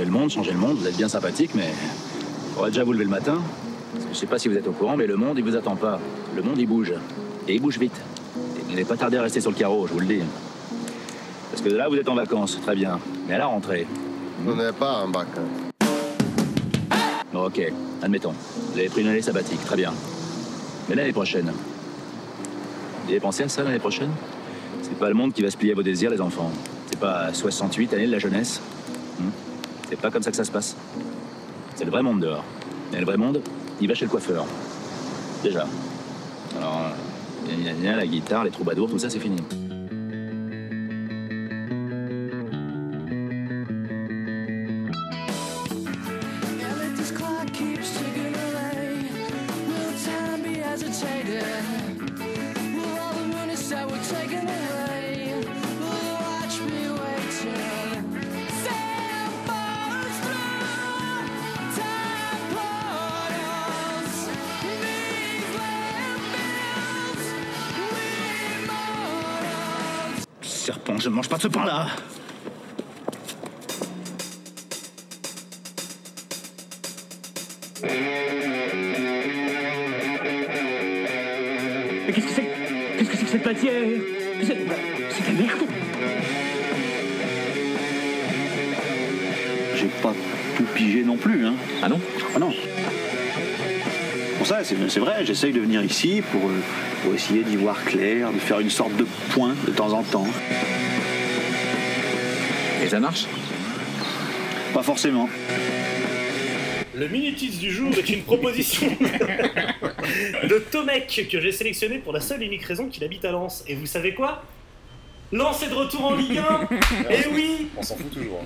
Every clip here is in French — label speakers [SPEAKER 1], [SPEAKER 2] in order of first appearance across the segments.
[SPEAKER 1] Changer le monde, changer le monde, vous êtes bien sympathique, mais faudrait déjà vous lever le matin. Parce que je sais pas si vous êtes au courant, mais le monde, il vous attend pas. Le monde, il bouge. Et il bouge vite. Et vous n'allez pas tarder à rester sur le carreau, je vous le dis. Parce que là, vous êtes en vacances, très bien. Mais à la rentrée.
[SPEAKER 2] On n'est pas un bac. hein.
[SPEAKER 1] Bon, ok, admettons. Vous avez pris une année sabbatique, très bien. Mais l'année prochaine. Vous avez pensé à ça l'année prochaine? C'est pas le monde qui va se plier à vos désirs, les enfants. C'est pas 68 années de la jeunesse. C'est pas comme ça que ça se passe. C'est le vrai monde dehors. Et le vrai monde, il va chez le coiffeur. Déjà. Alors, gna, gna, gna, la guitare, les troubadours, tout ça, c'est fini. Je ne mange pas de ce pain-là
[SPEAKER 3] Mais qu'est-ce que c'est Qu'est-ce que c'est que cette matière C'est de la merde
[SPEAKER 4] J'ai pas tout pigé non plus, hein.
[SPEAKER 1] Ah non
[SPEAKER 4] Ah non. Pour ça, c'est vrai, j'essaye de venir ici pour, euh, pour essayer d'y voir clair, de faire une sorte de point de temps en temps.
[SPEAKER 1] Et ça marche
[SPEAKER 4] Pas forcément.
[SPEAKER 5] Le Minutis du jour est une proposition de Tomek que j'ai sélectionné pour la seule et unique raison qu'il habite à Lens. Et vous savez quoi? Lens est de retour en Ligue 1 Et oui
[SPEAKER 6] On s'en fout toujours.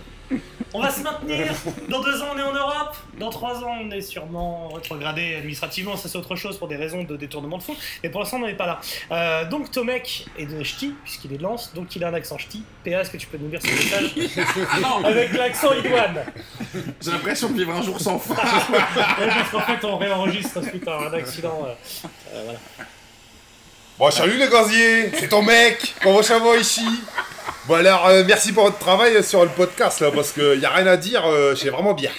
[SPEAKER 5] On va se maintenir Dans deux ans, on est en Europe Dans trois ans, on est sûrement rétrogradé administrativement, ça c'est autre chose pour des raisons de détournement de fonds, mais pour l'instant, on n'en est pas là. Euh, donc Tomek est de Ch'ti, puisqu'il est de Lens, donc il a un accent Ch'ti. PA, est-ce que tu peux nous lire ce message Avec l'accent idoine
[SPEAKER 6] J'ai l'impression de vivre un jour sans fin.
[SPEAKER 5] Ouais, Parce qu'en fait, on réenregistre suite à un accident. euh, euh, voilà.
[SPEAKER 6] Bon, salut les gaziers, c'est ton mec, comment ça va ici? Bon alors, euh, merci pour votre travail sur le podcast là, parce qu'il n'y a rien à dire, euh, c'est vraiment bien.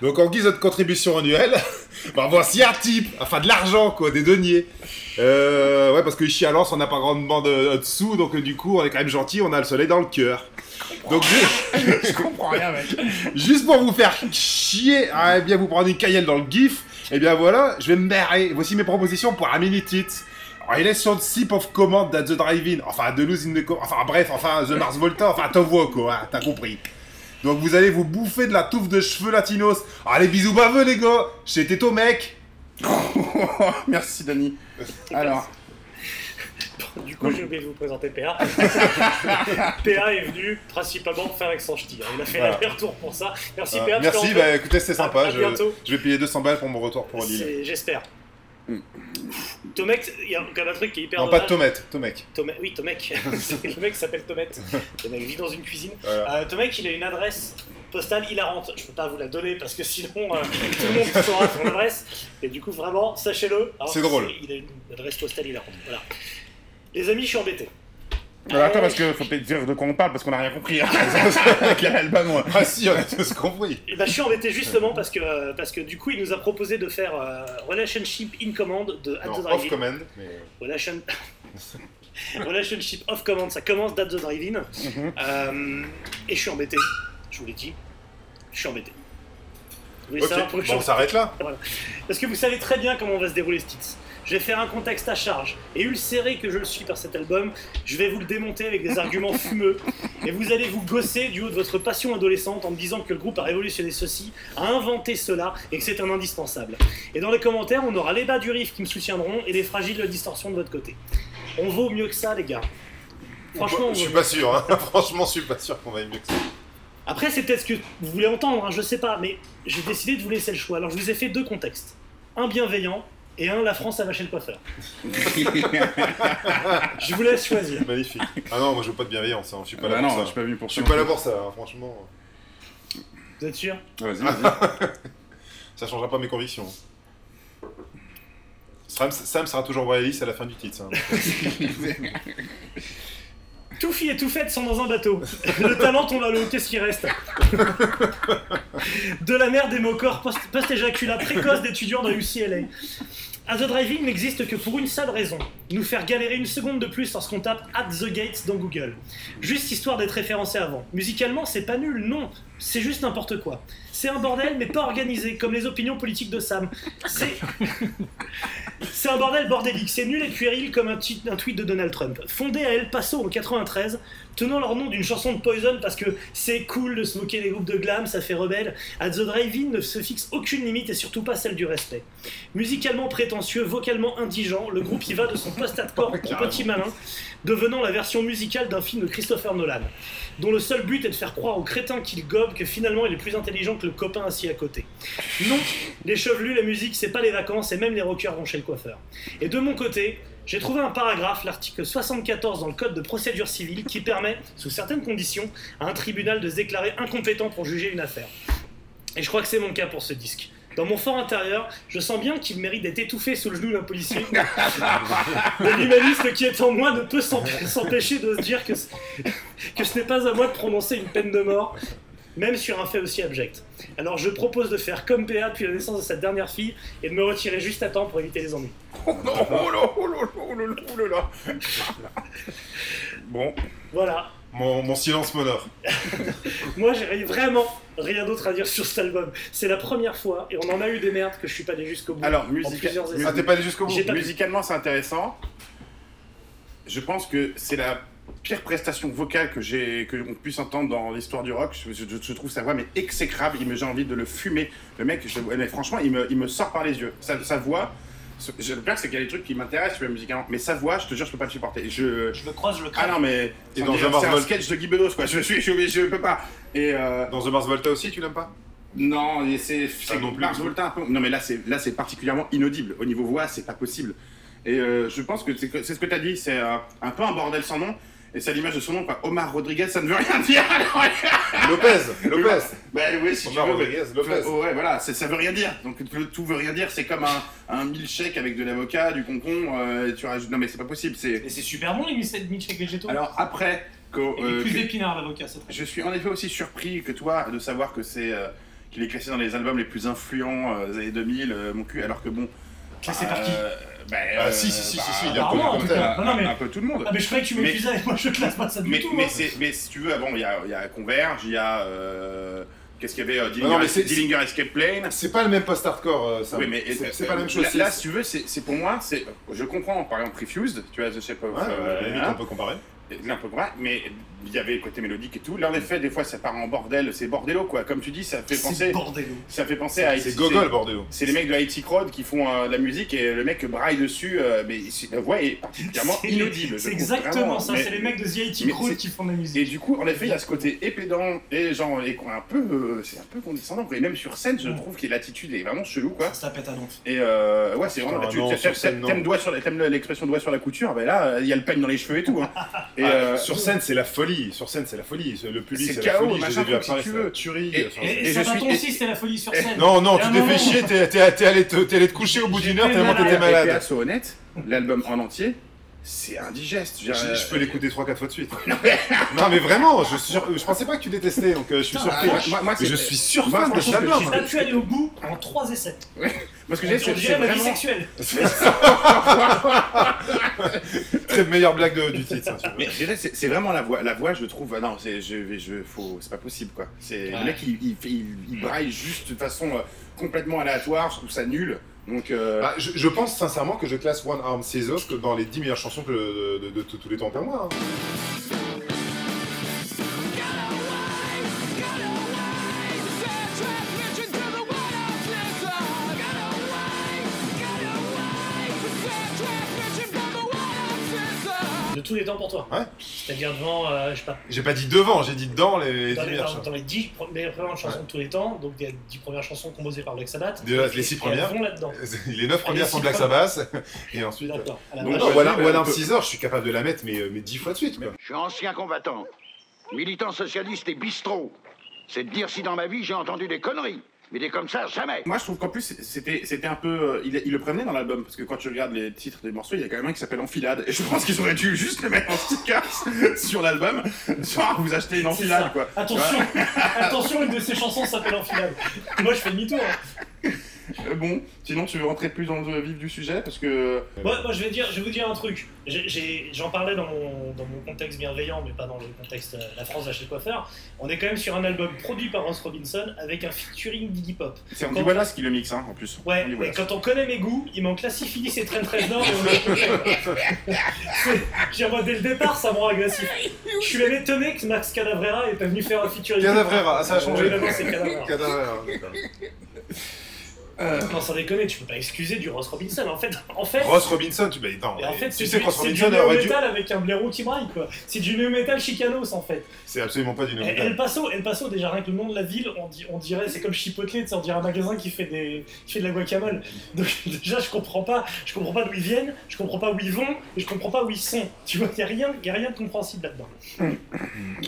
[SPEAKER 6] Donc en guise de contribution annuelle, bah, voici un type, enfin de l'argent quoi, des deniers. Euh, ouais, parce que ici à Lens, on n'a pas grandement de, de sous, donc euh, du coup, on est quand même gentil, on a le soleil dans le cœur. Donc
[SPEAKER 5] Je comprends rien, mec.
[SPEAKER 6] Juste pour vous faire chier, à bien vous prendre une caillelle dans le gif, et bien voilà, je vais me marrer. Voici mes propositions pour un mini tit. Alors, il est sur le sip of command at the drive-in, enfin de lose in the co- enfin bref, enfin The Mars Volta, enfin t'en vois quoi, hein, t'as compris. Donc vous allez vous bouffer de la touffe de cheveux latinos. Allez bisous baveux les gars, c'était ton mec.
[SPEAKER 7] Merci Dani. Alors,
[SPEAKER 5] Du coup, j'ai oublié de vous présenter PA. PA est venu principalement faire avec son ch'ti. hein. Il a fait
[SPEAKER 6] Voilà.
[SPEAKER 5] l'aller-retour pour ça. Merci
[SPEAKER 6] Euh,
[SPEAKER 5] PA.
[SPEAKER 6] merci, bah écoutez c'était
[SPEAKER 5] à-
[SPEAKER 6] sympa,
[SPEAKER 5] à
[SPEAKER 6] je,
[SPEAKER 5] bientôt.
[SPEAKER 6] je vais payer 200 balles pour mon retour pour Lille.
[SPEAKER 5] c'est- J'espère. Tomek, il y a quand même un truc qui est hyper
[SPEAKER 6] Non pas
[SPEAKER 5] dommage.
[SPEAKER 6] tomate, Tomek.
[SPEAKER 5] Tomek, oui, Tomek. le mec s'appelle Tomet. Le mec vit dans une cuisine.
[SPEAKER 6] Voilà.
[SPEAKER 5] Euh, Tomek, il a une adresse postale hilarante. Je peux pas vous la donner parce que sinon euh, tout le monde saura son adresse. Et du coup, vraiment, sachez-le.
[SPEAKER 6] C'est drôle.
[SPEAKER 5] Il a une adresse postale hilarante. Voilà. Les amis, je suis embêté.
[SPEAKER 7] Alors attends, parce que faut peut-être dire de quoi on parle, parce qu'on n'a rien compris. Hein. Avec l'album, ouais.
[SPEAKER 6] Ah si, on a tous compris.
[SPEAKER 5] Et bah, je suis embêté justement parce que, parce que du coup, il nous a proposé de faire euh, Relationship in Command de At
[SPEAKER 6] Non,
[SPEAKER 5] the
[SPEAKER 6] off
[SPEAKER 5] Drive-In.
[SPEAKER 6] command, mais...
[SPEAKER 5] Relation... Relationship of Command, ça commence d'At the Drive-In.
[SPEAKER 7] Mhm.
[SPEAKER 5] Euh, et je suis embêté, je vous l'ai dit. Je suis embêté. Vous voulez
[SPEAKER 6] Ok,
[SPEAKER 5] savoir pourquoi je suis
[SPEAKER 6] bon on s'arrête là
[SPEAKER 5] Voilà. Parce que vous savez très bien comment va se dérouler ce titre. Je vais faire un contexte à charge. Et ulcéré que je le suis par cet album, je vais vous le démonter avec des arguments fumeux. Et vous allez vous gosser du haut de votre passion adolescente en me disant que le groupe a révolutionné ceci, a inventé cela et que c'est un indispensable. Et dans les commentaires, on aura les bas du riff qui me soutiendront et les fragiles distorsions de votre côté. On vaut mieux que ça, les gars. Franchement, on
[SPEAKER 6] Je suis pas sûr, hein. franchement je suis pas sûr qu'on va mieux que ça.
[SPEAKER 5] après, c'est peut-être ce que vous voulez entendre, hein, je sais pas, mais j'ai décidé de vous laisser le choix. Alors, je vous ai fait deux contextes. Un bienveillant et un la France a vaché le coiffeur. Je vous laisse choisir.
[SPEAKER 6] Magnifique. Ah non, moi je veux pas de bienveillance, hein. je suis pas là
[SPEAKER 7] Bah
[SPEAKER 6] pour
[SPEAKER 7] non,
[SPEAKER 6] ça.
[SPEAKER 7] je suis pas venu pour
[SPEAKER 6] Je
[SPEAKER 7] ça.
[SPEAKER 6] suis pas là pour ça, hein, franchement.
[SPEAKER 5] Vous êtes sûr?
[SPEAKER 7] Vas-y, vas-y.
[SPEAKER 6] Ça changera pas mes convictions. Sam, Sam sera toujours royaliste à la fin du titre. hein.
[SPEAKER 5] Tout fille et tout fête sont dans un bateau. Le talent tombe à l'eau, qu'est-ce qui reste? De la mer des mots corps post- post-éjaculat précoce d'étudiants dans UCLA. À The Driving n'existe que pour une seule raison, nous faire galérer une seconde de plus lorsqu'on tape At the Gates dans Google. Juste histoire d'être référencé avant. Musicalement, c'est pas nul, non, c'est juste n'importe quoi. C'est un bordel, mais pas organisé, comme les opinions politiques de Sam. C'est. C'est un bordel bordélique, c'est nul et puéril comme un, tweet de Donald Trump. Fondé à El Paso en 93, tenant leur nom d'une chanson de Poison parce que c'est cool de se moquer des groupes de glam, ça fait rebelle, At The Drive-In ne se fixe aucune limite et surtout pas celle du respect. Musicalement prétentieux, vocalement indigent, le groupe y va de son post-hardcore au petit malin, devenant la version musicale d'un film de Christopher Nolan, dont le seul but est de faire croire au crétin qu'il gobe que finalement il est plus intelligent que le copain assis à côté. Non, les chevelus, la musique, c'est pas les vacances et même les rockers vont chez le coiffeur. Et de mon côté, j'ai trouvé un paragraphe, l'article 74 dans le Code de procédure civile, qui permet, sous certaines conditions, à un tribunal de se déclarer incompétent pour juger une affaire. Et je crois que c'est mon cas pour ce disque. Dans mon fort intérieur, je sens bien qu'il mérite d'être étouffé sous le genou d'un policier. L'humaniste qui est en moi ne peut s'empêcher de se dire que, ce- que ce n'est pas à moi de prononcer une peine de mort, même sur un fait aussi abject. Alors je propose de faire comme PA depuis la naissance de cette dernière fille et de me retirer juste à temps pour éviter les ennuis.
[SPEAKER 7] Oh non, oh là, oh là, oh là, oh là là. Bon,
[SPEAKER 5] Voilà.
[SPEAKER 6] Mon, mon silence m'honore.
[SPEAKER 5] Moi, j'ai vraiment rien d'autre à dire sur cet album. C'est la première fois, et on en a eu des merdes que je suis pas allé jusqu'au bout.
[SPEAKER 7] alors.
[SPEAKER 6] Ah, t'es pas allé jusqu'au bout
[SPEAKER 5] J'ai pas-
[SPEAKER 7] musicalement, c'est intéressant. Je pense que c'est la pire prestation vocale que j'ai que on puisse entendre dans l'histoire du rock. Je, je- je trouve sa voix mais exécrable. Il me j'ai envie de le fumer. Le mec, je- mais franchement, il me, il me sort par les yeux. Sa, sa voix. je- Le pire, c'est qu'il y a des trucs qui m'intéressent musicalement, mais sa voix, je te jure, je peux pas le supporter. Je,
[SPEAKER 5] Je le croise, je le
[SPEAKER 7] ah
[SPEAKER 5] crame.
[SPEAKER 7] non, mais on
[SPEAKER 6] dans
[SPEAKER 7] dirait-
[SPEAKER 6] The Mars
[SPEAKER 7] c'est un
[SPEAKER 6] Volta-
[SPEAKER 7] sketch de Guy Bedos, quoi. Je suis, je, peux pas. Et euh,
[SPEAKER 6] Dans The Mars Volta aussi, tu l'aimes pas?
[SPEAKER 7] Non, et c'est c'est
[SPEAKER 6] Ah, non plus.
[SPEAKER 7] Mars Volta un peu. Non, mais là, c'est là, c'est particulièrement inaudible. Au niveau voix, c'est pas possible. Et euh, je pense que c'est que- c'est ce que tu as dit, c'est euh, un peu un bordel sans nom. Et c'est à l'image de son nom, quoi. Omar Rodriguez, ça ne veut rien dire.
[SPEAKER 6] Lopez Lopez
[SPEAKER 7] bah oui, si
[SPEAKER 6] Omar
[SPEAKER 7] tu veux.
[SPEAKER 6] Rodriguez,
[SPEAKER 7] mais-
[SPEAKER 6] Lopez.
[SPEAKER 7] Oh, ouais, voilà, c'est- ça veut rien dire. Donc le tout veut rien dire. C'est comme un, un milkshake avec de l'avocat, du concombre. euh, et tu rajoutes. Non, mais c'est pas possible. C'est.
[SPEAKER 5] Et c'est super bon les milkshakes végétaux.
[SPEAKER 7] Alors après, que,
[SPEAKER 5] et
[SPEAKER 7] euh,
[SPEAKER 5] plus
[SPEAKER 7] que-
[SPEAKER 5] d'épinards l'avocat, c'est très
[SPEAKER 7] je suis en effet aussi surpris que toi de savoir que c'est euh, qu'il est classé dans les albums les plus influents euh, des années 2000, euh, mon cul, alors que bon.
[SPEAKER 5] Classé par qui
[SPEAKER 7] bah,
[SPEAKER 6] Ah,
[SPEAKER 7] euh,
[SPEAKER 6] si, si, si,
[SPEAKER 7] bah,
[SPEAKER 6] si, si, il
[SPEAKER 5] apparemment,
[SPEAKER 6] reconnu comme tel.
[SPEAKER 5] Non, non, mais-
[SPEAKER 7] un peu tout le monde.
[SPEAKER 5] Ah mais je croyais que tu m'épuisais, moi je classe pas ça du
[SPEAKER 7] mais,
[SPEAKER 5] tout.
[SPEAKER 7] mais,
[SPEAKER 5] hein.
[SPEAKER 7] mais si tu veux, bon, il y a, il y a Converge, il y a. euh, Qu'est-ce qu'il y avait euh, Dillinger,
[SPEAKER 6] non, mais c'est-
[SPEAKER 7] Dillinger Escape Plane.
[SPEAKER 6] C'est pas le même post-hardcore, euh, ça.
[SPEAKER 7] Oui, mais
[SPEAKER 6] c'est
[SPEAKER 7] euh,
[SPEAKER 6] pas la même chose.
[SPEAKER 7] Là, là, si tu veux, c'est c'est pour moi, c'est. Je comprends, par exemple, Refused, tu vois, The Shape of.
[SPEAKER 6] Ouais,
[SPEAKER 7] euh,
[SPEAKER 6] à la limite,
[SPEAKER 7] hein.
[SPEAKER 6] on peut comparer.
[SPEAKER 7] Là, un peu vrai, mais il y avait le côté mélodique et tout. Là, en effet, des fois, ça part en bordel, c'est bordello, quoi. Comme tu dis, ça fait
[SPEAKER 5] C'est
[SPEAKER 7] penser.
[SPEAKER 5] bordello.
[SPEAKER 7] Ça fait penser à.
[SPEAKER 6] C'est Gogol, bordel.
[SPEAKER 7] C'est les mecs de IT Crowd qui font euh, de la musique et le mec braille dessus, euh, mais la voix est particulièrement
[SPEAKER 5] C'est-
[SPEAKER 7] inaudible.
[SPEAKER 5] C'est exactement
[SPEAKER 7] vraiment.
[SPEAKER 5] ça,
[SPEAKER 7] Mais-
[SPEAKER 5] c'est les mecs de The IT
[SPEAKER 7] mais
[SPEAKER 5] Crowd qui font de la
[SPEAKER 7] Et
[SPEAKER 5] musique.
[SPEAKER 7] du coup, en effet, il y a ce côté épédant et genre et un peu, euh, c'est un peu condescendant. Et même sur scène, je
[SPEAKER 5] Ouais.
[SPEAKER 7] trouve que l'attitude est vraiment chelou, quoi.
[SPEAKER 5] Ça pète à donf.
[SPEAKER 7] Et euh, ouais, c'est vraiment.
[SPEAKER 6] Putain,
[SPEAKER 7] tu
[SPEAKER 6] non,
[SPEAKER 7] tu-
[SPEAKER 6] sur
[SPEAKER 7] t'aimes-
[SPEAKER 6] scène, non.
[SPEAKER 7] t'aimes doigt sur l'expression doigt sur la couture, ben là, il y a le peigne dans les cheveux et tout. Et,
[SPEAKER 6] Ah,
[SPEAKER 7] euh,
[SPEAKER 6] sur scène, c'est la folie. Sur scène, c'est la folie. Le public,
[SPEAKER 7] C'est
[SPEAKER 6] la folie. Je
[SPEAKER 7] machin,
[SPEAKER 6] les ai
[SPEAKER 7] si tu
[SPEAKER 6] c'est
[SPEAKER 7] veux.
[SPEAKER 6] tuerie.
[SPEAKER 7] Et-
[SPEAKER 6] enfin,
[SPEAKER 5] Et,
[SPEAKER 7] Et
[SPEAKER 5] et
[SPEAKER 7] je suis-
[SPEAKER 5] aussi, c'était la folie sur scène.
[SPEAKER 6] Non, non, tu t'es fait chier, t'es t'es- t'es allé te t'es allé te coucher au bout d'une heure tellement t'étais
[SPEAKER 5] malade.
[SPEAKER 7] Et
[SPEAKER 6] malade.
[SPEAKER 7] PA honnête, l'album en entier, c'est indigeste.
[SPEAKER 6] Je, je peux l'écouter 3-4 fois de suite. non mais vraiment, je, suis sur- je pensais pas que tu détestais, donc euh, je suis surpris.
[SPEAKER 7] moi- moi- moi,
[SPEAKER 6] je suis sur
[SPEAKER 7] moi,
[SPEAKER 6] fan de cet album.
[SPEAKER 7] je-
[SPEAKER 5] J'ai pas pu aller au bout en 3 essais.
[SPEAKER 7] Parce que j'ai, c'est, c'est
[SPEAKER 5] ma vie
[SPEAKER 7] vraiment.
[SPEAKER 5] sexuelle.
[SPEAKER 6] Très meilleure blague de- du titre. hein, tu vois.
[SPEAKER 7] Mais je dirais, c'est, c'est vraiment la voix. La voix, je trouve. ah Non, c'est, je, je, faut, c'est pas possible, quoi. C'est,
[SPEAKER 5] Ouais.
[SPEAKER 7] Le mec, il, il, fait- il, il braille juste de façon euh, complètement aléatoire. Je trouve ça nul. Donc. euh,
[SPEAKER 6] Bah, je, je pense sincèrement que je classe One Arm Scissors dans les 10 meilleures chansons que de, de- de- de tous les temps pour moi. hein.
[SPEAKER 5] Tous les temps pour toi.
[SPEAKER 6] Ouais.
[SPEAKER 5] C'est-à-dire devant, euh, je sais pas,
[SPEAKER 6] J'ai pas dit devant, j'ai dit dans les 10
[SPEAKER 5] dans les,
[SPEAKER 6] meilleures
[SPEAKER 5] dans,
[SPEAKER 6] chansons.
[SPEAKER 5] dans les 10 pro- meilleures premières chansons
[SPEAKER 6] Ouais.
[SPEAKER 5] de tous les temps, donc des 10 premières chansons composées par Black Sabbath.
[SPEAKER 6] Déjà, les six
[SPEAKER 5] et
[SPEAKER 6] premières.
[SPEAKER 5] Elles vont là-dedans.
[SPEAKER 6] Les 9 premières sont Black Sabbath, et ensuite.
[SPEAKER 5] D'accord.
[SPEAKER 6] One, Arm Scissors, je suis capable de la mettre, mais, euh, mais 10 fois de suite. Quoi.
[SPEAKER 8] Je suis ancien combattant, militant socialiste et bistrot. C'est de dire si dans ma vie j'ai entendu des conneries. Il est comme ça, jamais.
[SPEAKER 7] Moi, je trouve qu'en plus, c'était, c'était un peu. euh, Il, il le prévenait dans l'album, parce que quand tu regardes les titres des morceaux, il y a quand même un qui s'appelle Enfilade. Et je pense qu'ils auraient dû juste le mettre en sticker sur l'album. Genre, vous achetez une
[SPEAKER 5] C'est
[SPEAKER 7] enfilade,
[SPEAKER 5] ça.
[SPEAKER 7] quoi.
[SPEAKER 5] Attention, attention, une de ces chansons s'appelle Enfilade. Moi, je fais demi-tour. hein.
[SPEAKER 7] Euh, bon, sinon, tu veux rentrer plus dans le vif du sujet, parce que.
[SPEAKER 5] Moi, moi, je vais dire, je vais vous dire un truc. J'ai- j'ai- J'en parlais dans mon, dans mon contexte bienveillant, mais pas dans le contexte euh, la France va chez le coiffeur. On est quand même sur un album produit par Ross Robinson avec un featuring d'Iggy Pop.
[SPEAKER 7] C'est Andy Wallace qui le mixe, hein, en plus.
[SPEAKER 5] Ouais,
[SPEAKER 7] Andy
[SPEAKER 5] et
[SPEAKER 7] Wallace.
[SPEAKER 5] quand on connaît mes goûts, il manque la syphilis et Train 13 Nord et on est à peu près, quoi. Dès le départ, ça me rend agressif. Je suis même étonné que Max Cadavrera est pas venu faire un featuring.
[SPEAKER 6] Cadavrera, ça a changé.
[SPEAKER 5] Évidemment, c'est Cadavrera.
[SPEAKER 6] Cadavrera, d'accord.
[SPEAKER 5] Non, sans déconner, tu peux pas excuser du Ross Robinson. En fait, en fait,
[SPEAKER 6] Ross Robinson, tu, bah, non,
[SPEAKER 5] en fait
[SPEAKER 6] tu
[SPEAKER 5] c'est
[SPEAKER 6] sais
[SPEAKER 5] du,
[SPEAKER 6] que Ross
[SPEAKER 5] c'est du
[SPEAKER 6] Robinson aurait dû.
[SPEAKER 5] néo-metal avec un blaireau qui braille, quoi. C'est du néo-metal chicanos, en fait.
[SPEAKER 6] C'est absolument pas du néo
[SPEAKER 5] El Paso, El Paso, déjà rien que le nom de la ville, on, di- on dirait, c'est comme Chipotle, on dirait un magasin qui fait, des, qui fait de la guacamole. Donc déjà, je comprends pas, je comprends pas d'où ils viennent, je comprends pas où ils vont, et je comprends pas où ils sont. Tu vois, y a rien, y a rien de compréhensible là-dedans.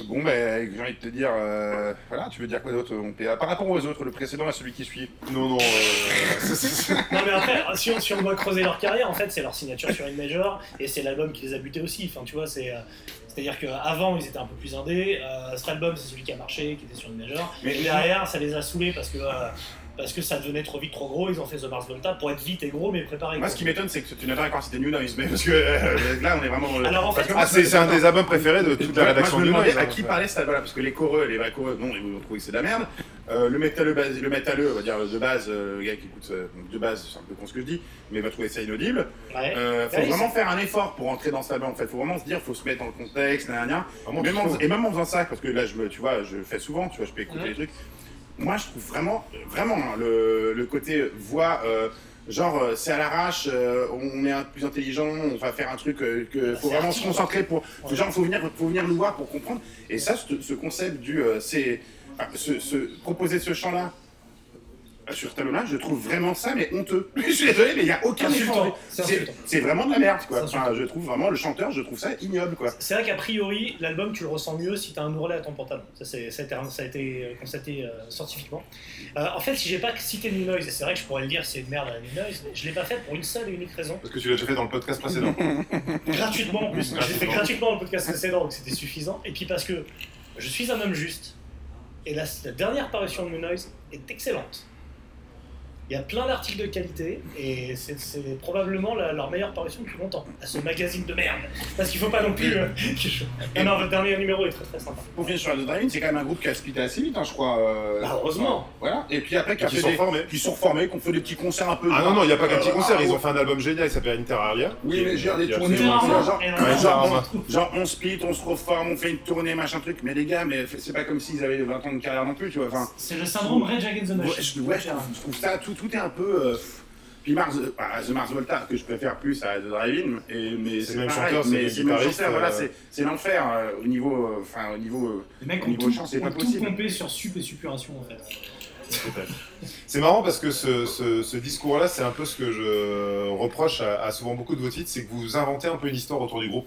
[SPEAKER 7] Bon, ben, j'ai envie de te dire. euh, voilà, tu veux dire quoi d'autre mon P.A. Par rapport aux autres, le précédent et celui qui suit.
[SPEAKER 6] Non, non. euh,
[SPEAKER 5] Non mais après, si on, si on doit creuser leur carrière, en fait, c'est leur signature sur une major, et c'est l'album qui les a butés aussi. Enfin, tu vois, c'est... euh, C'est-à-dire qu'avant, ils étaient un peu plus indés. Euh, cet album, c'est celui qui a marché, qui était sur une major.
[SPEAKER 7] Mais-
[SPEAKER 5] Mais derrière, ça les a saoulés parce que, euh, parce que ça devenait trop vite, trop gros. Ils ont fait The Mars Volta pour être vite et gros, mais préparé.
[SPEAKER 7] Moi, ce qui m'étonne, c'est que tu n'as pas encore cité New Noise, mais parce que euh, là, on est vraiment le.
[SPEAKER 5] Alors, en fait-
[SPEAKER 6] Ah, c'est c'est un des albums préférés de toute la rédaction
[SPEAKER 7] moi, je
[SPEAKER 6] du
[SPEAKER 7] me demandais
[SPEAKER 6] Noise.
[SPEAKER 7] à qui parlait ça, voilà, parce que les choreux, les vrais choreux, non, ils vont trouver que c'est de la merde. Euh, le métalleux, base- le métalleux, on va dire de base, euh, le gars qui écoute euh, de base, c'est un peu con ce que je dis, mais il va trouver ça inaudible.
[SPEAKER 5] Ouais.
[SPEAKER 7] Euh, faut
[SPEAKER 5] Ouais,
[SPEAKER 7] vraiment faire un effort pour entrer dans cet album, en fait. Faut vraiment se dire, faut se mettre dans le contexte, nan, nan, nan.
[SPEAKER 6] Vraiment,
[SPEAKER 7] Même
[SPEAKER 6] tu
[SPEAKER 7] en-
[SPEAKER 6] trouves
[SPEAKER 7] et même en faisant ça, parce que là, je, tu vois, je fais souvent, tu vois, je peux écouter
[SPEAKER 5] Ouais.
[SPEAKER 7] les trucs. Moi, je trouve vraiment, vraiment hein, le, le côté voix. euh, Genre, euh, c'est à l'arrache, euh, on est un peu plus intelligent, on va faire un truc euh, que faut vraiment se concentrer pour. Genre, faut venir, faut venir nous voir pour comprendre. Et ça, ce, ce concept du, c'est, enfin, ce, ce- proposer ce chant-là sur cet album-là, je trouve vraiment ça, mais honteux. je suis désolé, mais il n'y a aucun effort.
[SPEAKER 5] c'est
[SPEAKER 7] C'est vraiment de la merde, quoi. Enfin, je trouve vraiment le chanteur, je trouve ça ignoble, quoi.
[SPEAKER 5] C'est vrai qu'a priori, l'album, tu le ressens mieux si t'as un ourlet à ton pantalon. Ça, a été, ça a été euh, constaté euh, scientifiquement. Euh, en fait, si j'ai pas cité New Noise, et c'est vrai que je pourrais le dire, c'est une merde à la New Noise, je l'ai pas fait pour une seule et unique raison.
[SPEAKER 6] Parce que tu l'as déjà fait dans le podcast précédent.
[SPEAKER 5] gratuitement en plus. J'ai fait
[SPEAKER 6] Gratuitement.
[SPEAKER 5] gratuitement dans le podcast précédent, donc c'était suffisant. Et puis parce que je suis un homme juste, et la, la dernière parution de New Noise est excellente. Il y a plein d'articles de qualité, et c'est probablement la- leur meilleure parution depuis longtemps, à ce magazine de merde. Parce qu'il faut pas non plus... euh, Non, non, votre dernier numéro est très très sympa.
[SPEAKER 7] Pour finir sur la Drive, c'est quand même un groupe qui a splitté assez vite, hein, je crois. euh,
[SPEAKER 5] Bah, heureusement.
[SPEAKER 7] Voilà. Et puis après, qui, fait
[SPEAKER 6] sont
[SPEAKER 7] des-
[SPEAKER 6] formés.
[SPEAKER 7] qui sont reformés, qui ont fait des petits concerts un peu.
[SPEAKER 6] Ah non, non, il n'y a pas qu'un petit
[SPEAKER 7] Euh,
[SPEAKER 6] concert.
[SPEAKER 7] ah,
[SPEAKER 6] Ils ont fait un album génial, il s'appelle Inter Alia.
[SPEAKER 7] Oui, mais j'ai des tournées,
[SPEAKER 6] excellent.
[SPEAKER 7] genre,
[SPEAKER 6] on-
[SPEAKER 5] non.
[SPEAKER 7] Genre, on split, on se reforme, on fait une tournée, machin truc. Mais les gars, mais c'est pas comme s'ils avaient 20 ans de carrière non plus, tu vois.
[SPEAKER 5] C'est le syndrome Rage Against the
[SPEAKER 7] ouais,
[SPEAKER 5] Machine.
[SPEAKER 7] je, ouais, je trouve ça, tout, tout est un peu. euh, puis Mars, euh, bah, The Mars Volta, que je préfère plus à The Drive-In, et- mais
[SPEAKER 6] C'est même chanteur, c'est
[SPEAKER 7] mais
[SPEAKER 6] le
[SPEAKER 7] c'est le même chanteur, voilà,
[SPEAKER 6] euh,
[SPEAKER 7] c'est- c'est l'enfer euh, au niveau, euh, enfin au niveau. euh,
[SPEAKER 5] Les mecs
[SPEAKER 7] Au
[SPEAKER 5] ont
[SPEAKER 7] niveau
[SPEAKER 5] tout,
[SPEAKER 7] chant, c'est pas
[SPEAKER 5] tout
[SPEAKER 7] possible.
[SPEAKER 5] pompé sur sup et suppuration en fait.
[SPEAKER 6] C'est marrant parce que ce, ce- ce discours-là, c'est un peu ce que je reproche à, à souvent beaucoup de vos titres, c'est que vous inventez un peu une histoire autour du groupe.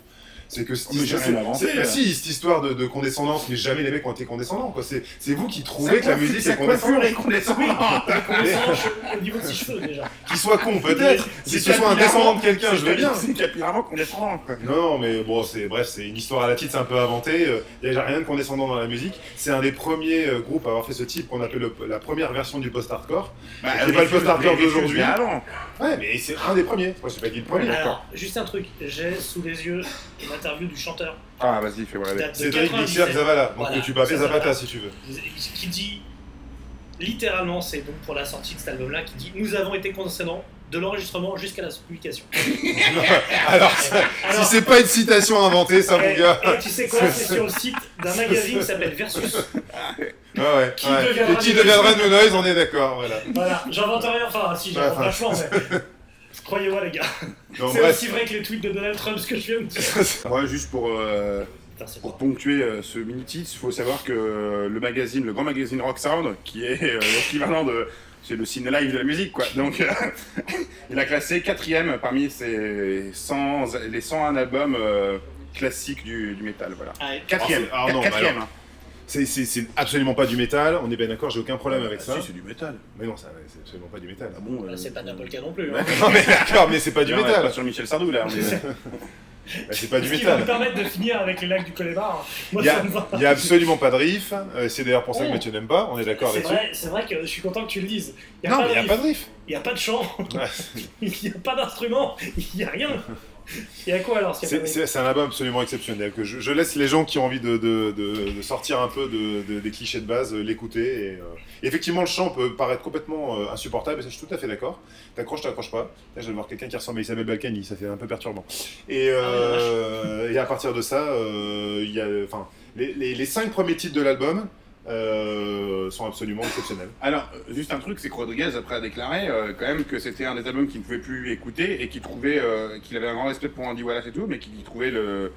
[SPEAKER 6] C'est que cette histoire, si, cette histoire de, de condescendance, mais jamais les mecs ont été condescendants. quoi. C'est c'est vous qui trouvez que la musique est condescendante.
[SPEAKER 7] est condescendante.
[SPEAKER 5] Au niveau de ses cheveux déjà.
[SPEAKER 6] Qu'il soit con, peut-être. Si ce soit un descendant de quelqu'un, je veux bien.
[SPEAKER 7] C'est capillairement condescendant, quoi.
[SPEAKER 6] Non, mais bon, c'est bref, c'est une histoire à la titre, c'est un peu inventé. Euh, Il n'y a rien de condescendant dans la musique. C'est un des premiers euh, groupes à avoir fait ce type qu'on appelle le- la première version du post-hardcore.
[SPEAKER 7] Bah,
[SPEAKER 6] C'est pas le post-hardcore d'aujourd'hui. Ouais, mais c'est un des premiers. Moi, j'ai pas dit le premier.
[SPEAKER 5] Juste un truc, j'ai sous les yeux une interview du chanteur
[SPEAKER 7] Ah, vas-y, fais voir.
[SPEAKER 5] qui date de
[SPEAKER 6] Cédric
[SPEAKER 5] 97,
[SPEAKER 6] Bixer Zavala. Donc
[SPEAKER 5] Voilà,
[SPEAKER 6] tu peux appeler Zapata si tu veux.
[SPEAKER 5] qui dit littéralement, c'est donc pour la sortie de cet album-là, qui dit Nous avons été condescendants de l'enregistrement jusqu'à la publication.
[SPEAKER 6] Alors, ça-
[SPEAKER 5] Alors-
[SPEAKER 6] si c'est pas une citation inventée, ça, mon
[SPEAKER 5] Et,
[SPEAKER 6] gars.
[SPEAKER 5] et tu sais quoi C'est sur le site d'un magazine qui s'appelle Versus.
[SPEAKER 6] Ouais, ouais.
[SPEAKER 5] Qui
[SPEAKER 6] ouais.
[SPEAKER 5] deviendra
[SPEAKER 6] Et qui
[SPEAKER 5] New
[SPEAKER 6] deviendra New Noise, on est d'accord. Voilà.
[SPEAKER 5] Voilà, j'invente rien, enfin si,
[SPEAKER 6] Ouais,
[SPEAKER 5] j'invente vachement, mais. Croyez-moi, les gars. C'est aussi vrai que les tweets de Donald Trump, ce que je viens de dire.
[SPEAKER 7] Ouais, juste pour, euh, pour ponctuer euh, ce mini-titre, il faut savoir que euh, le magazine, le grand magazine Rock Sound, qui est l'équivalent de. C'est le ciné live de la musique, quoi. Donc, il a classé quatrième parmi ses 100, les 101 albums classiques du, du métal, voilà. Quatrième,
[SPEAKER 6] Ah, ah, non,
[SPEAKER 7] quatrième. hein.
[SPEAKER 6] C'est- C'est c'est absolument pas du métal, on est bien d'accord, j'ai aucun problème avec ça.
[SPEAKER 7] Si, c'est du métal.
[SPEAKER 6] Mais non, ça- c'est absolument pas du métal.
[SPEAKER 7] Ah bon euh,
[SPEAKER 5] c'est pas Napolka non plus. hein.
[SPEAKER 6] Non mais d'accord, mais c'est pas du
[SPEAKER 7] on est
[SPEAKER 6] métal.
[SPEAKER 7] pas sur Michel Sardou là.
[SPEAKER 6] Bah, c'est pas du
[SPEAKER 5] Ce qui va
[SPEAKER 6] métal.
[SPEAKER 5] permettre de finir avec les lacs du Connemara. Moi,
[SPEAKER 6] Il y, a,
[SPEAKER 5] ça me va.
[SPEAKER 6] il y a absolument pas de riff, euh, c'est d'ailleurs pour ça que
[SPEAKER 5] Oh.
[SPEAKER 6] Mathieu n'aime pas, on est d'accord là-dessus.
[SPEAKER 5] vrai, c'est vrai que je suis content que tu le dises. Il y a
[SPEAKER 6] Non,
[SPEAKER 5] pas
[SPEAKER 6] mais il
[SPEAKER 5] de
[SPEAKER 6] n'y a pas
[SPEAKER 5] riff,
[SPEAKER 6] de riff.
[SPEAKER 5] il y a pas de chant,
[SPEAKER 6] Ouais.
[SPEAKER 5] il n'y a pas d'instrument, il n'y a rien. Quoi alors
[SPEAKER 6] C'est un album absolument exceptionnel. Que je, je laisse les gens qui ont envie de, de- de- de sortir un peu de, de- des clichés de base euh, l'écouter. Et, euh, effectivement, le chant peut paraître complètement euh, insupportable, et ça, je suis tout à fait d'accord. T'accroches, t'accroches pas. Là, je de voir quelqu'un qui ressemble à Isabelle Balkany, ça fait un peu perturbant. Et, euh, et à partir de ça, il y a, enfin, les, les- les cinq premiers titres de l'album euh, sont absolument exceptionnels.
[SPEAKER 7] Alors, juste un truc, c'est que Rodriguez après a déclaré euh, quand même que c'était un des albums qu'il ne pouvait plus écouter et qu'il trouvait euh, qu'il avait un grand respect pour Andy Wallace et tout, mais qu'il trouvait le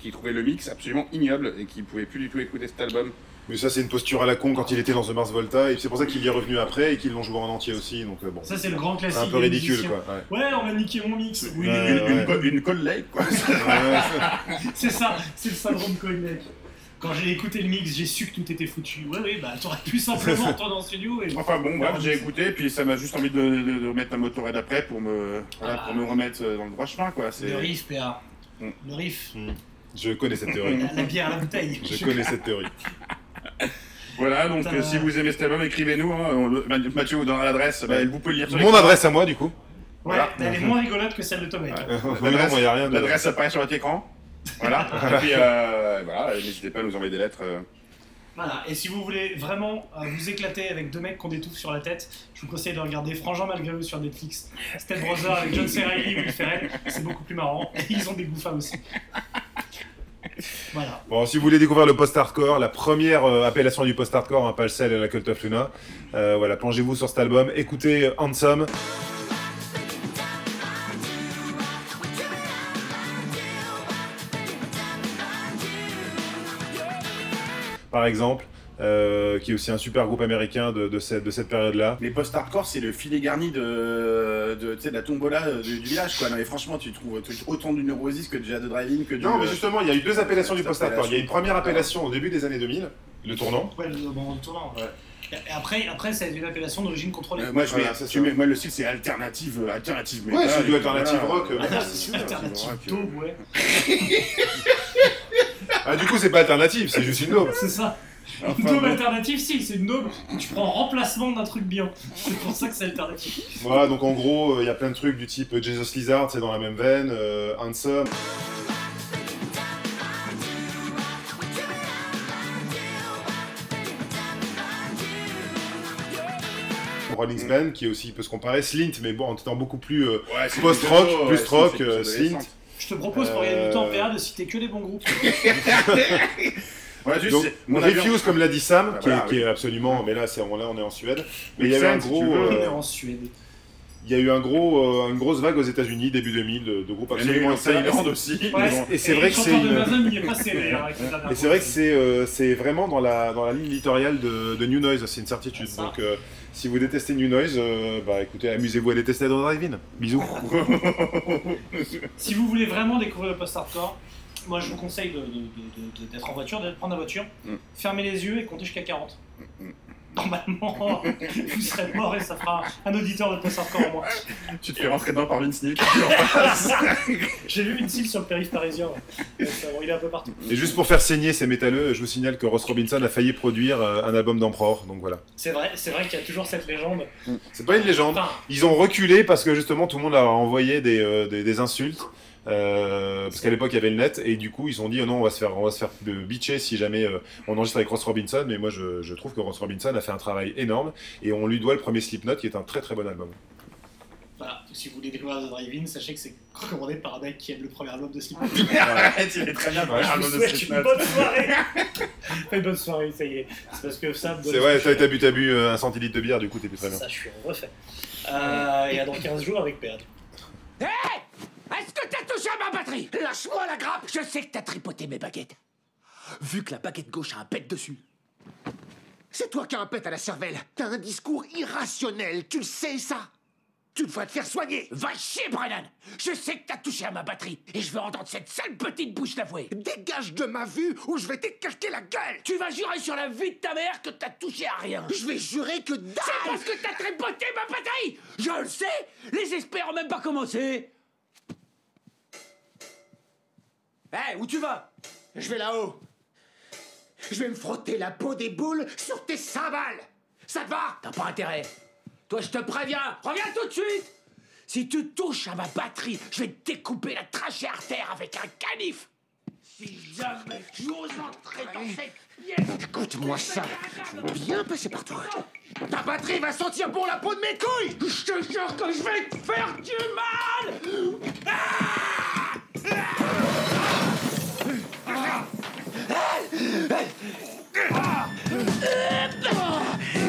[SPEAKER 7] qu'il trouvait le mix absolument ignoble et qu'il pouvait plus du tout écouter cet album.
[SPEAKER 6] Mais ça, c'est une posture à la con quand il était dans The Mars Volta, et c'est pour ça qu'il y est revenu après et qu'ils l'ont joué en entier aussi. Donc, euh, bon,
[SPEAKER 5] Ça c'est le grand classique.
[SPEAKER 6] un peu ridicule quoi. ouais.
[SPEAKER 5] Ouais, on va niquer mon mix. Oui,
[SPEAKER 6] Ouais,
[SPEAKER 7] une,
[SPEAKER 6] ouais.
[SPEAKER 7] une, co- une collègue, quoi.
[SPEAKER 5] C'est ça, c'est le syndrome Cognec. Quand j'ai écouté le mix, j'ai su que tout était foutu. Ouais, oui, bah t'aurais pu simplement dans le studio et.
[SPEAKER 7] Enfin bon, bref, j'ai écouté, puis ça m'a juste envie de, de, de remettre un motorhead après pour me, voilà, pour me remettre euh, dans le droit chemin, quoi.
[SPEAKER 5] Le riff, PA.
[SPEAKER 7] Mm.
[SPEAKER 5] Le riff.
[SPEAKER 6] Je connais cette théorie.
[SPEAKER 5] La, la bière à la bouteille.
[SPEAKER 6] Je connais cette théorie.
[SPEAKER 7] Voilà, donc euh, si vous aimez cet album, écrivez-nous. hein, Mathieu vous donnera l'adresse, bah, vous pouvez le lire sur
[SPEAKER 6] Mon adresse à moi, du coup.
[SPEAKER 5] Ouais, elle est moins rigolote que celle de
[SPEAKER 6] rien de.
[SPEAKER 7] L'adresse apparaît sur votre écran. Voilà. Et puis, euh, voilà, n'hésitez pas à nous envoyer des lettres. euh.
[SPEAKER 5] Voilà, et si vous voulez vraiment euh, vous éclater avec deux mecs des touffes sur la tête, je vous conseille de regarder Frangin malgré eux sur Netflix. Step Brother avec John et Will Ferrell, c'est beaucoup plus marrant. Et ils ont des goûts femmes aussi. Voilà.
[SPEAKER 6] Bon, si vous voulez découvrir le post-hardcore, la première euh, appellation du post-hardcore, hein, pas le sel et la Cult of Luna, euh, voilà, plongez-vous sur cet album, écoutez Handsome. Par exemple, euh, qui est aussi un super groupe américain de, de cette, de cette période-là.
[SPEAKER 7] Les post-hardcore, c'est le filet garni de, de, tu sais, de la tombola euh, du, village, quoi. Non, mais franchement, tu trouves autant du neurosis que déjà de driving que du.
[SPEAKER 6] Non, mais
[SPEAKER 7] euh,
[SPEAKER 6] justement, il y a eu deux appellations du post-hardcore. Il y a une première appellation au début des années 2000, le tournant.
[SPEAKER 5] Ouais, le, bon, le tournant. Et après, après, ça a été une appellation d'origine contrôlée.
[SPEAKER 7] euh, moi, je mets,
[SPEAKER 6] Voilà, c'est
[SPEAKER 7] tu mets- moi, le style, c'est alternative, euh, alternative
[SPEAKER 6] Ouais, c'est du alternative rock, euh,
[SPEAKER 5] c'est alternative
[SPEAKER 7] rock,
[SPEAKER 5] daube, ouais.
[SPEAKER 6] Ah, du coup, c'est pas alternative, c'est juste une daube.
[SPEAKER 5] C'est ça.
[SPEAKER 7] Enfin,
[SPEAKER 5] Une daube
[SPEAKER 7] bon.
[SPEAKER 5] alternative, si, c'est une daube que tu prends en remplacement d'un truc bien. C'est pour ça que c'est alternatif.
[SPEAKER 6] Voilà, donc en gros, euh, il y a plein de trucs du type Jesus Lizard, c'est dans la même veine, euh, Handsome. Rolling Band, qui est aussi peut se comparer, Slint, mais bon, en étant beaucoup plus euh,
[SPEAKER 7] Ouais,
[SPEAKER 6] post-rock, plus
[SPEAKER 7] ouais,
[SPEAKER 6] rock, euh, Slint.
[SPEAKER 5] Te propose pour gagner du temps en PA de citer que des bons groupes.
[SPEAKER 7] Ouais, juste,
[SPEAKER 6] Donc,
[SPEAKER 7] avis-
[SPEAKER 6] Refuse, comme l'a dit Sam,
[SPEAKER 7] Ah,
[SPEAKER 6] qui, est,
[SPEAKER 7] voilà,
[SPEAKER 6] qui
[SPEAKER 7] oui.
[SPEAKER 6] est absolument, mais là, c'est, là, on est en Suède. Mais il y avait un
[SPEAKER 7] si
[SPEAKER 6] gros.
[SPEAKER 5] On est
[SPEAKER 6] euh,
[SPEAKER 5] en Suède.
[SPEAKER 6] Il y a eu un gros, euh, une grosse vague aux États-Unis début 2000 de, de groupes absolument
[SPEAKER 7] en
[SPEAKER 6] excellents.
[SPEAKER 7] Aussi.
[SPEAKER 5] Ouais,
[SPEAKER 7] mais bon.
[SPEAKER 6] Et c'est vrai que c'est une-
[SPEAKER 5] hein,
[SPEAKER 6] Et vrai que euh, c'est vraiment dans la, dans la ligne littoriale de, de New Noise, c'est une certitude. Donc euh, si vous détestez New Noise, euh, bah écoutez, amusez-vous à détester dans Drive-In. Bisous.
[SPEAKER 5] Si vous voulez vraiment découvrir le post-hardcore, moi je vous conseille d'être en voiture, de prendre la voiture,
[SPEAKER 7] Mm.
[SPEAKER 5] fermer les yeux et compter jusqu'à 40. Normalement, vous serez mort et ça fera un auditeur de post-hardcore en moins.
[SPEAKER 7] Tu te fais rentrer dedans par Vince Neil.
[SPEAKER 5] J'ai vu une cile sur le périph' parisien. ouais. Donc, bon, il est un peu partout.
[SPEAKER 6] Et juste pour faire saigner ces métalleux, je vous signale que Ross Robinson a failli produire euh, un album d'Emperor, donc voilà.
[SPEAKER 5] C'est vrai, c'est vrai qu'il y a toujours cette légende.
[SPEAKER 6] C'est pas une légende.
[SPEAKER 5] Enfin,
[SPEAKER 6] Ils ont reculé parce que justement tout le monde a envoyé des, euh, des, des insultes. Euh, parce qu'à l'époque il y avait le net et du coup ils ont dit oh non on va se faire on va se faire bitcher si jamais euh, on enregistre avec Ross Robinson mais moi je, je trouve que Ross Robinson a fait un travail énorme et on lui doit le premier Slipknot qui est un très très bon album.
[SPEAKER 5] voilà, si vous voulez découvrir The Drive-In, sachez que c'est recommandé par un mec qui aime le premier album de Slipknot.
[SPEAKER 7] Arrête, il est très bien
[SPEAKER 6] Ouais,
[SPEAKER 5] Je vous
[SPEAKER 7] de
[SPEAKER 5] souhaite une bonne soirée Une bonne soirée, ça y est. C'est parce que ça...
[SPEAKER 6] C'est vrai t'as t'as bu, t'as bu euh, un centilitre de bière du coup t'es plus très bien.
[SPEAKER 5] Ça, je suis refait. Euh, et à dans 15 jours avec Péad.
[SPEAKER 8] Est-ce à ma batterie Lâche-moi la grappe. Je sais que t'as tripoté mes baguettes. Vu que la baguette gauche a un pet dessus. C'est toi qui as un pet à la cervelle. T'as un discours irrationnel, tu le sais ça? Tu devrais te faire soigner. Va chier, Brennan. Je sais que t'as touché à ma batterie, et je veux entendre cette sale petite bouche l'avouer Dégage de ma vue, ou je vais t'écarter la gueule. Tu vas jurer sur la vie de ta mère que t'as touché à rien. Je vais jurer que dalle. C'est parce que t'as tripoté ma batterie. Je le sais. Les espères ont même pas commencé Hé, où tu vas? Je vais là-haut je vais me frotter la peau des boules sur tes cymbales. Ça te va? T'as pas intérêt. Toi, je te préviens, reviens tout de suite. Si tu touches à ma batterie, je vais te découper la trachée artère avec un canif. Si jamais j'ose entrer dans cette pièce... Écoute-moi ça, je vais bien passer par toi. Ta batterie va sentir bon la peau de mes couilles Je te jure que je vais te faire du mal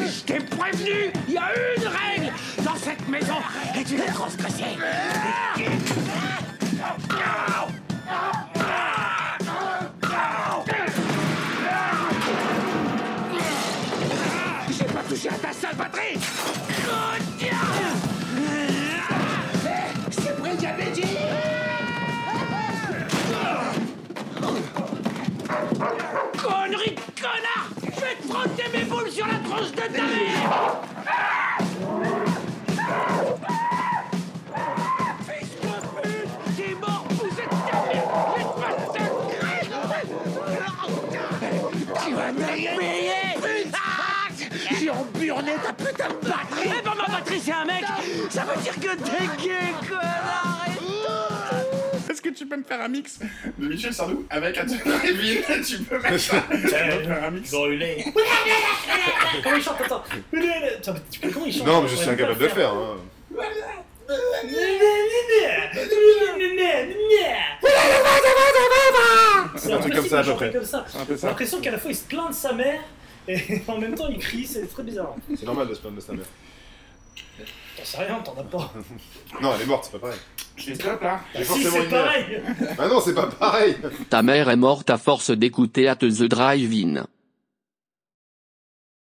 [SPEAKER 8] Je t'ai prévenu Il y a une règle dans cette maison. Et tu l'as transgressée J'ai pas touché à ta sale batterie frotter mes boules sur la tronche de ta mère. J'ai emburné ta putain de batterie.
[SPEAKER 3] Eh ben ma batterie c'est un mec. Ça veut dire que t'es gay, connard
[SPEAKER 7] que tu peux me faire un mix de Michel Sardou avec un drive Tu peux mettre ça Tu peux me faire un mix
[SPEAKER 5] Brûlé. comment il chante Attends. Attends, tu peux- Comment il chante?
[SPEAKER 6] Non, mais je suis incapable de le faire. hein.
[SPEAKER 5] C'est
[SPEAKER 6] Un truc comme ça, à peu près.
[SPEAKER 5] J'ai l'impression qu'à la fois il se plaint de sa mère et en même temps il crie, c'est très bizarre.
[SPEAKER 6] C'est normal de se plaindre de sa mère.
[SPEAKER 5] T'en sais rien, t'en as pas.
[SPEAKER 6] Non, elle est morte, c'est pas pareil.
[SPEAKER 7] Je les top là
[SPEAKER 6] J'ai
[SPEAKER 5] Si,
[SPEAKER 6] forcément
[SPEAKER 5] c'est
[SPEAKER 6] une mère.
[SPEAKER 5] pareil
[SPEAKER 6] Bah non, c'est pas pareil.
[SPEAKER 9] Ta mère est morte à force d'écouter at the drive-in.